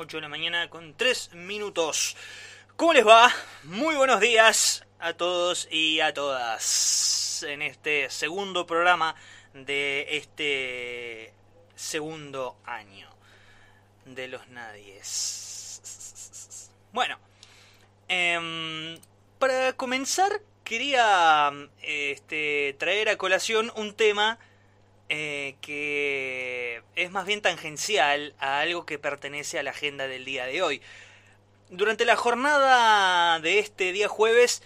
8 de la mañana con 3 minutos. ¿Cómo les va? Muy buenos días a todos y a todas en este segundo programa de este segundo año de los nadies. Bueno, em, para comenzar quería este, traer a colación un tema eh, que es más bien tangencial a algo que pertenece a la agenda del día de hoy. Durante la jornada de este día jueves,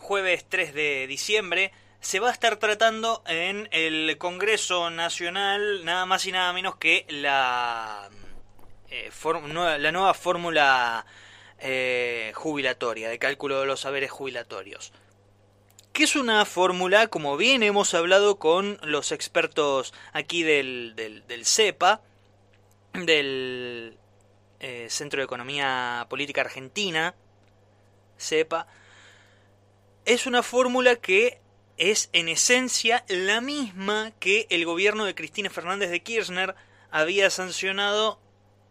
jueves 3 de diciembre, se va a estar tratando en el Congreso Nacional nada más y nada menos que la, eh, la nueva fórmula eh, jubilatoria, de cálculo de los saberes jubilatorios que es una fórmula, como bien hemos hablado con los expertos aquí del, del, CEPA, del eh, Centro de Economía Política Argentina, CEPA, es una fórmula que es en esencia la misma que el gobierno de Cristina Fernández de Kirchner había sancionado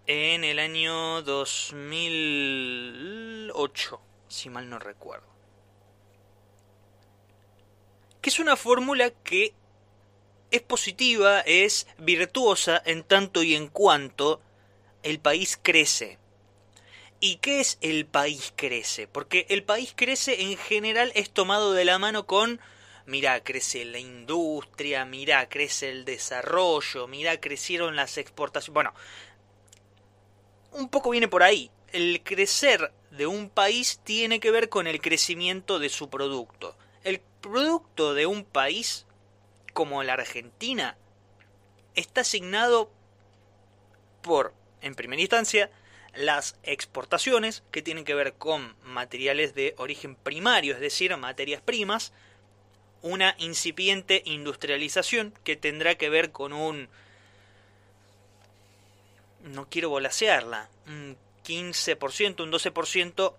en el año 2008, si mal no recuerdo que es una fórmula que es positiva, es virtuosa en tanto y en cuanto el país crece. ¿Y qué es el país crece? Porque el país crece en general es tomado de la mano con, mira, crece la industria, mira, crece el desarrollo, mira, crecieron las exportaciones. Bueno, un poco viene por ahí. El crecer de un país tiene que ver con el crecimiento de su producto producto de un país como la Argentina está asignado por, en primera instancia, las exportaciones que tienen que ver con materiales de origen primario, es decir, materias primas, una incipiente industrialización que tendrá que ver con un no quiero volasearla, un 15%, un 12%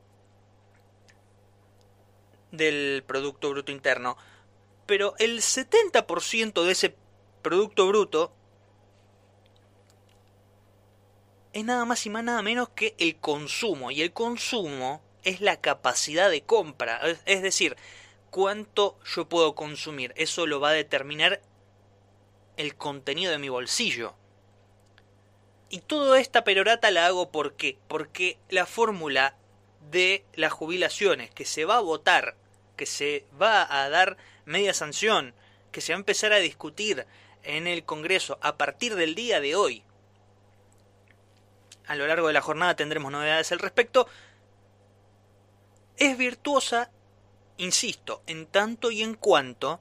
del Producto Bruto Interno, pero el 70% de ese Producto Bruto es nada más y más nada menos que el consumo, y el consumo es la capacidad de compra, es decir, cuánto yo puedo consumir, eso lo va a determinar el contenido de mi bolsillo. Y toda esta perorata la hago ¿por qué? Porque la fórmula de las jubilaciones que se va a votar, que se va a dar media sanción, que se va a empezar a discutir en el Congreso a partir del día de hoy. A lo largo de la jornada tendremos novedades al respecto. Es virtuosa, insisto, en tanto y en cuanto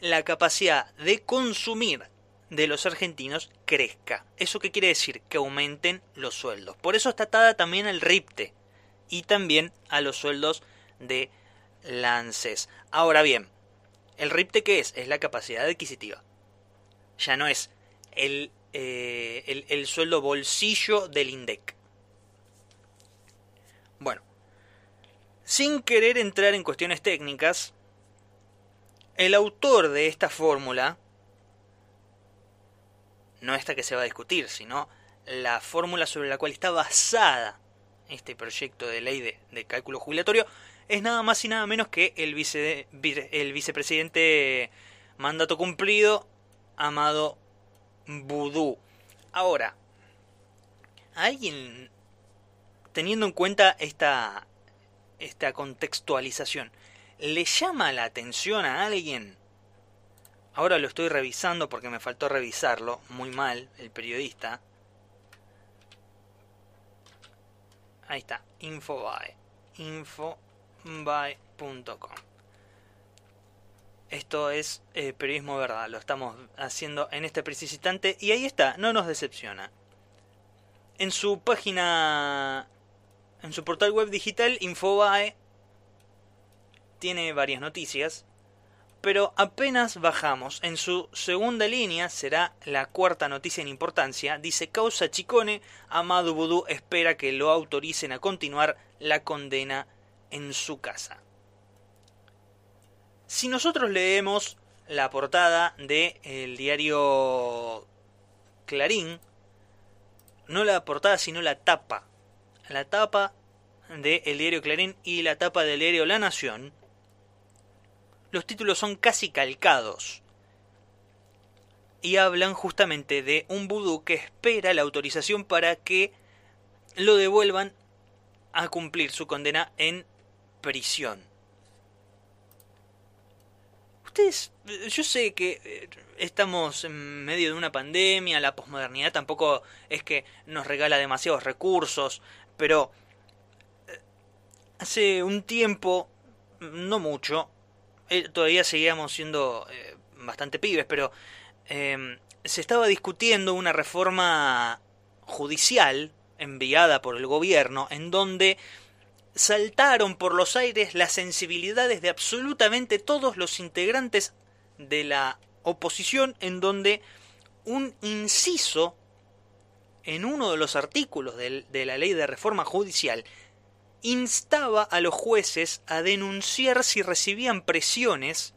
la capacidad de consumir de los argentinos crezca. ¿Eso qué quiere decir? Que aumenten los sueldos. Por eso está atada también al RIPTE y también a los sueldos de lances. Ahora bien, ¿el RIPTE qué es? Es la capacidad adquisitiva. Ya no es el, eh, el, el sueldo bolsillo del INDEC. Bueno, sin querer entrar en cuestiones técnicas, el autor de esta fórmula, no esta que se va a discutir, sino la fórmula sobre la cual está basada este proyecto de ley de, cálculo jubilatorio es nada más y nada menos que el, vice, el vicepresidente mandato cumplido, Amado Vudú. Ahora, alguien, teniendo en cuenta esta, esta contextualización, ¿le llama la atención a alguien? Ahora lo estoy revisando porque me faltó revisarlo, muy mal, el periodista. Ahí está, Infobae. Infobae.com. Esto es eh, periodismo verdad, lo estamos haciendo en este preciso instante y ahí está, no nos decepciona. En su página, en su portal web digital, Infobae tiene varias noticias pero apenas bajamos. En su segunda línea será la cuarta noticia en importancia. Dice causa Chicone, Amado Vudú espera que lo autoricen a continuar la condena en su casa. Si nosotros leemos la portada del diario Clarín, no la portada, sino la tapa. La tapa de El Diario Clarín y la tapa del diario La Nación. Los títulos son casi calcados. Y hablan justamente de un vudú que espera la autorización para que lo devuelvan a cumplir su condena en prisión. Ustedes, yo sé que eh, estamos en medio de una pandemia, la posmodernidad tampoco es que nos regala demasiados recursos, pero eh, hace un tiempo, no mucho, eh, todavía seguíamos siendo bastante pibes, pero se estaba discutiendo una reforma judicial enviada por el gobierno en donde saltaron por los aires las sensibilidades de absolutamente todos los integrantes de la oposición en donde un inciso en uno de los artículos de, la ley de reforma judicial instaba a los jueces a denunciar si recibían presiones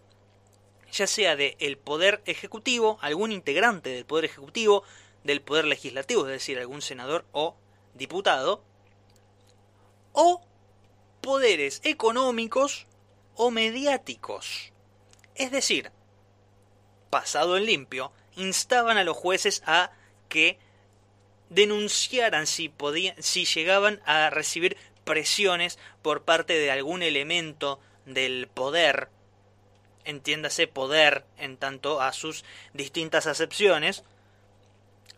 ya sea del poder ejecutivo, algún integrante del poder ejecutivo, del poder legislativo, es decir, algún senador o diputado, o poderes económicos o mediáticos. Es decir, pasado en limpio, instaban a los jueces a que denunciaran si, podían, si llegaban a recibir presiones por parte de algún elemento del poder, entiéndase poder en tanto a sus distintas acepciones,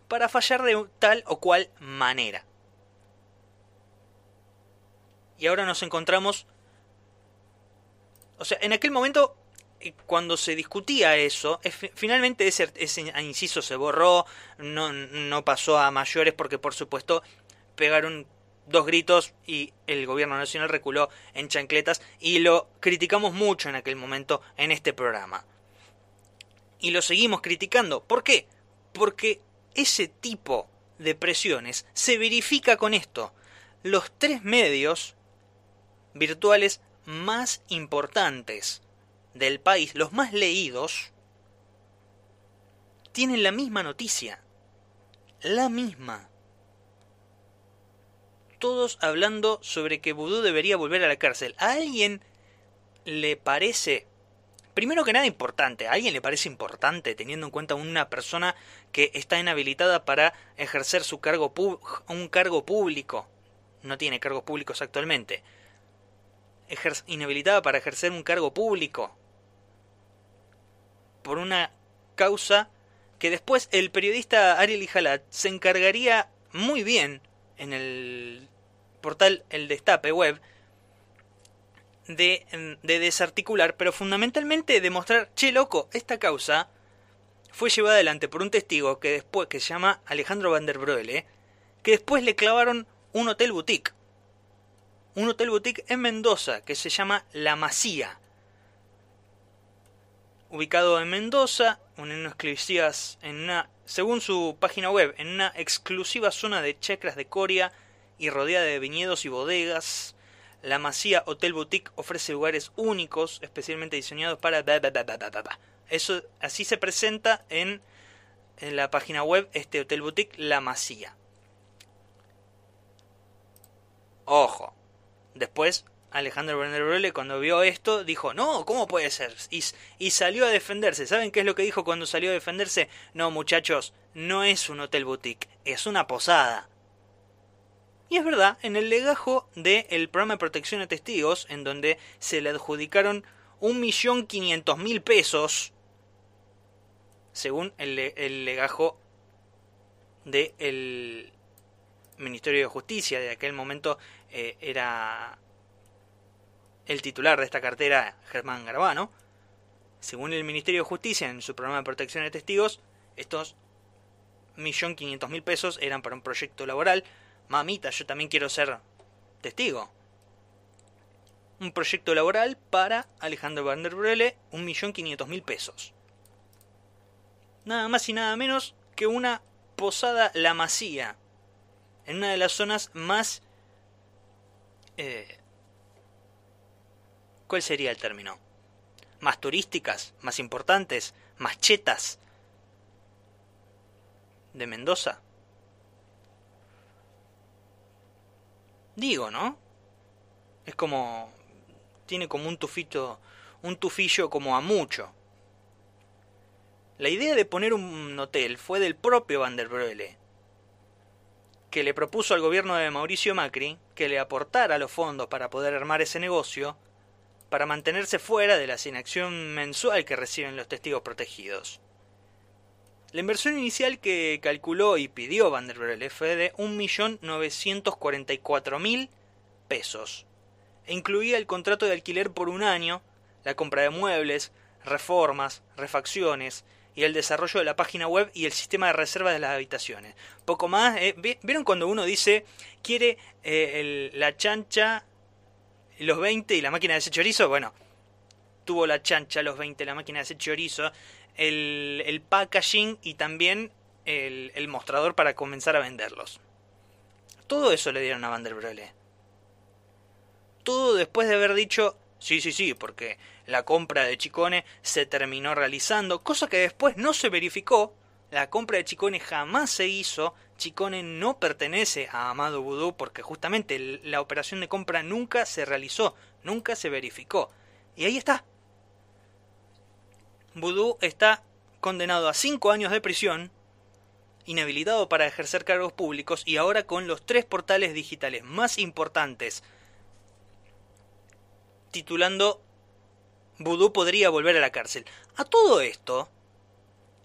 para fallar de tal o cual manera. Y ahora nos encontramos... O sea, en aquel momento, eh, cuando se discutía eso, finalmente ese, inciso se borró, no pasó a mayores porque por supuesto pegaron dos gritos y el gobierno nacional reculó en chancletas y lo criticamos mucho en aquel momento en este programa. Y lo seguimos criticando. ¿Por qué? Porque ese tipo de presiones se verifica con esto. Los tres medios virtuales más importantes del país, los más leídos, tienen la misma noticia. La misma. Todos hablando sobre que Vudú debería volver a la cárcel. ¿A alguien le parece, primero que nada, importante? ¿A alguien le parece importante teniendo en cuenta una persona que está inhabilitada para ejercer su cargo un cargo público? No tiene cargos públicos actualmente inhabilitada para ejercer un cargo público por una causa que después el periodista Ariel Ijalat se encargaría muy bien en el portal El Destape web de, de desarticular, pero fundamentalmente demostrar, che loco, esta causa fue llevada adelante por un testigo que después que se llama Alejandro Van der Broele, que después le clavaron un hotel boutique un hotel boutique en Mendoza que se llama La Masía. Ubicado en Mendoza, en en una, según su página web, en una exclusiva zona de chacras de Coria y rodeada de viñedos y bodegas. La Masía Hotel Boutique ofrece lugares únicos, especialmente diseñados para... Eso así se presenta en, en la página web este Hotel Boutique La Masía. Ojo, Después, Alejandro Brenner cuando vio esto, dijo, no, ¿cómo puede ser? Y, y, salió a defenderse. ¿Saben qué es lo que dijo cuando salió a defenderse? No, muchachos, no es un hotel boutique, es una posada. Y es verdad, en el legajo del programa de protección de testigos, en donde se le adjudicaron un millón quinientos mil pesos, según el, legajo del Ministerio de Justicia de aquel momento eh, era el titular de esta cartera, Germán Garbano. Según el Ministerio de Justicia, en su programa de protección de testigos, estos 1.500.000 pesos eran para un proyecto laboral. Mamita, yo también quiero ser testigo. Un proyecto laboral para Alejandro Van der Brele, 1.500.000 pesos. Nada más y nada menos que una posada La Masía, en una de las zonas más eh, ¿Cuál sería el término? ¿Más turísticas? ¿Más importantes? ¿Más chetas? ¿De Mendoza? Digo, ¿no? Es como... Tiene como un tufito... Un tufillo como a mucho. La idea de poner un hotel fue del propio Van der Broele, que le propuso al gobierno de Mauricio Macri que le aportara los fondos para poder armar ese negocio, para mantenerse fuera de la asignación mensual que reciben los testigos protegidos. La inversión inicial que calculó y pidió Van der Broele fue de 1.944.000 pesos, e incluía el contrato de alquiler por un año, la compra de muebles, reformas, refacciones, y el desarrollo de la página web y el sistema de reserva de las habitaciones. Poco más, eh, ¿vieron cuando uno dice quiere eh, la chancha, los 20 y la máquina de hacer chorizo? Bueno, tuvo la chancha, los 20, la máquina de hacer chorizo, el, packaging y también el, el, mostrador para comenzar a venderlos. Todo eso le dieron a Van der Todo después de haber dicho, sí, sí, sí, porque la compra de Chicone se terminó realizando, cosa que después no se verificó. La compra de Chicone jamás se hizo. Chicone no pertenece a Amado Vudú porque justamente la operación de compra nunca se realizó, nunca se verificó. Y ahí está. Vudú está condenado a cinco años de prisión, inhabilitado para ejercer cargos públicos y ahora con los tres portales digitales más importantes titulando Vudú podría volver a la cárcel. A todo esto,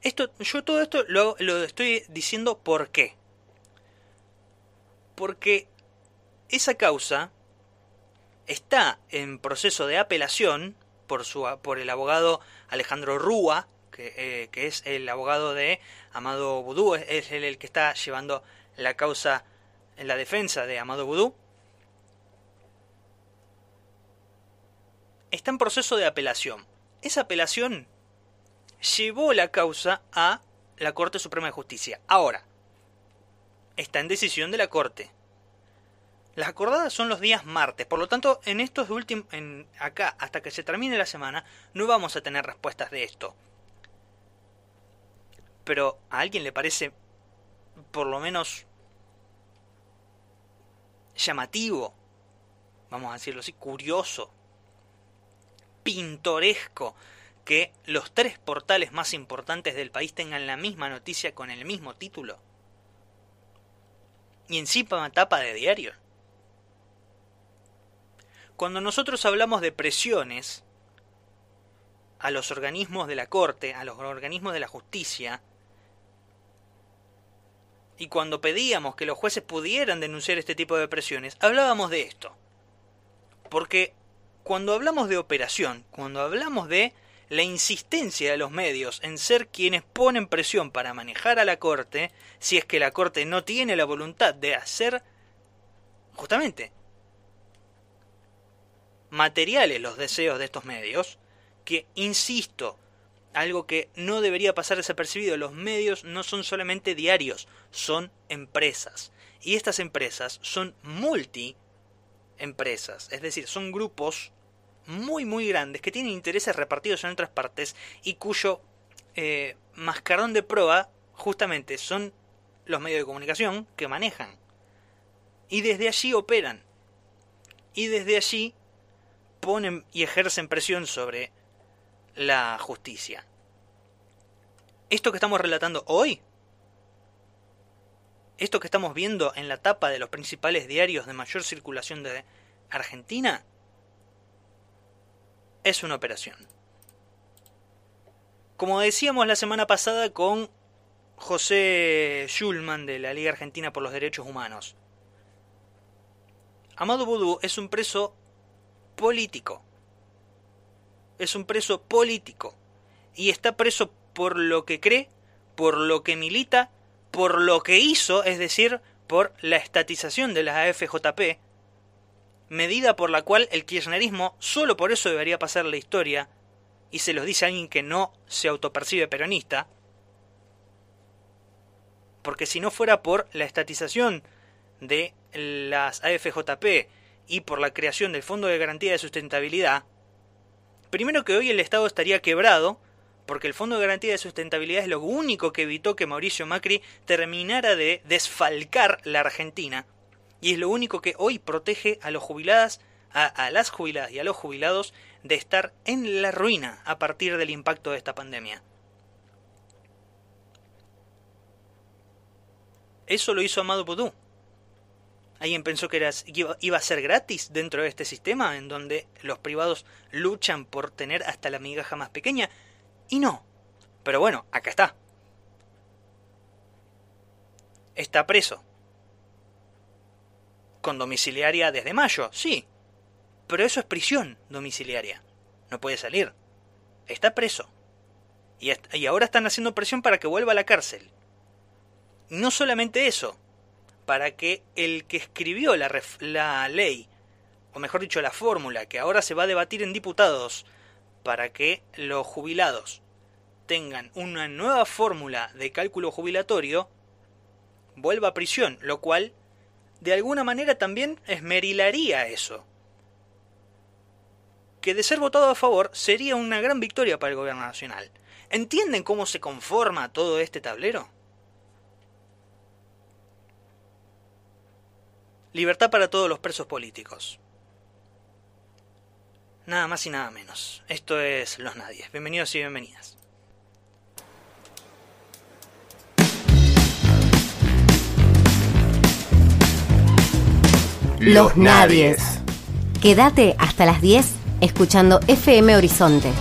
esto yo todo esto lo, estoy diciendo por qué. Porque esa causa está en proceso de apelación por, su, por el abogado Alejandro Rúa, que, eh, que es el abogado de Amado Vudú, es el, el que está llevando la causa en la defensa de Amado Vudú. está en proceso de apelación. Esa apelación llevó la causa a la Corte Suprema de Justicia. Ahora, está en decisión de la Corte. Las acordadas son los días martes, por lo tanto, en estos últimos, acá, hasta que se termine la semana, no vamos a tener respuestas de esto. Pero a alguien le parece, por lo menos, llamativo, vamos a decirlo así, curioso, pintoresco que los tres portales más importantes del país tengan la misma noticia con el mismo título? Y encima tapa de diario. Cuando nosotros hablamos de presiones a los organismos de la Corte, a los organismos de la justicia, y cuando pedíamos que los jueces pudieran denunciar este tipo de presiones, hablábamos de esto. Porque cuando hablamos de operación, cuando hablamos de la insistencia de los medios en ser quienes ponen presión para manejar a la Corte, si es que la Corte no tiene la voluntad de hacer justamente materiales los deseos de estos medios, que, insisto, algo que no debería pasar desapercibido, los medios no son solamente diarios, son empresas. Y estas empresas son multi empresas, es decir, son grupos muy muy grandes que tienen intereses repartidos en otras partes y cuyo eh, mascarón de prueba justamente son los medios de comunicación que manejan. Y desde allí operan. Y desde allí ponen y ejercen presión sobre la justicia. Esto que estamos relatando hoy, esto que estamos viendo en la tapa de los principales diarios de mayor circulación de Argentina, es una operación. Como decíamos la semana pasada con José Schulman de la Liga Argentina por los Derechos Humanos, Amado Boudou es un preso político. Es un preso político. Y está preso por lo que cree, por lo que milita, por lo que hizo, es decir, por la estatización de la AFJP, medida por la cual el kirchnerismo solo por eso debería pasar la historia, y se los dice alguien que no se autopercibe peronista, porque si no fuera por la estatización de las AFJP y por la creación del Fondo de Garantía de Sustentabilidad, primero que hoy el Estado estaría quebrado, porque el Fondo de Garantía de Sustentabilidad es lo único que evitó que Mauricio Macri terminara de desfalcar la Argentina, Y es lo único que hoy protege a los jubiladas, a, a las jubiladas y a los jubilados de estar en la ruina a partir del impacto de esta pandemia. Eso lo hizo Amado Boudou. ¿Alguien pensó que iba a ser gratis dentro de este sistema en donde los privados luchan por tener hasta la migaja más pequeña? Y no. Pero bueno, acá está. Está preso. Con domiciliaria desde mayo, sí. Pero eso es prisión domiciliaria. No puede salir. Está preso. Y ahora están haciendo presión para que vuelva a la cárcel. No solamente eso, para que el que escribió la, ley, o mejor dicho, la fórmula que ahora se va a debatir en diputados, para que los jubilados tengan una nueva fórmula de cálculo jubilatorio, vuelva a prisión, lo cual de alguna manera también esmerilaría eso. Que de ser votado a favor sería una gran victoria para el gobierno nacional. ¿Entienden cómo se conforma todo este tablero? Libertad para todos los presos políticos. Nada más y nada menos. Esto es Los Nadies. Bienvenidos y bienvenidas. Los Nadies. Quédate hasta las 10 escuchando FM Horizonte.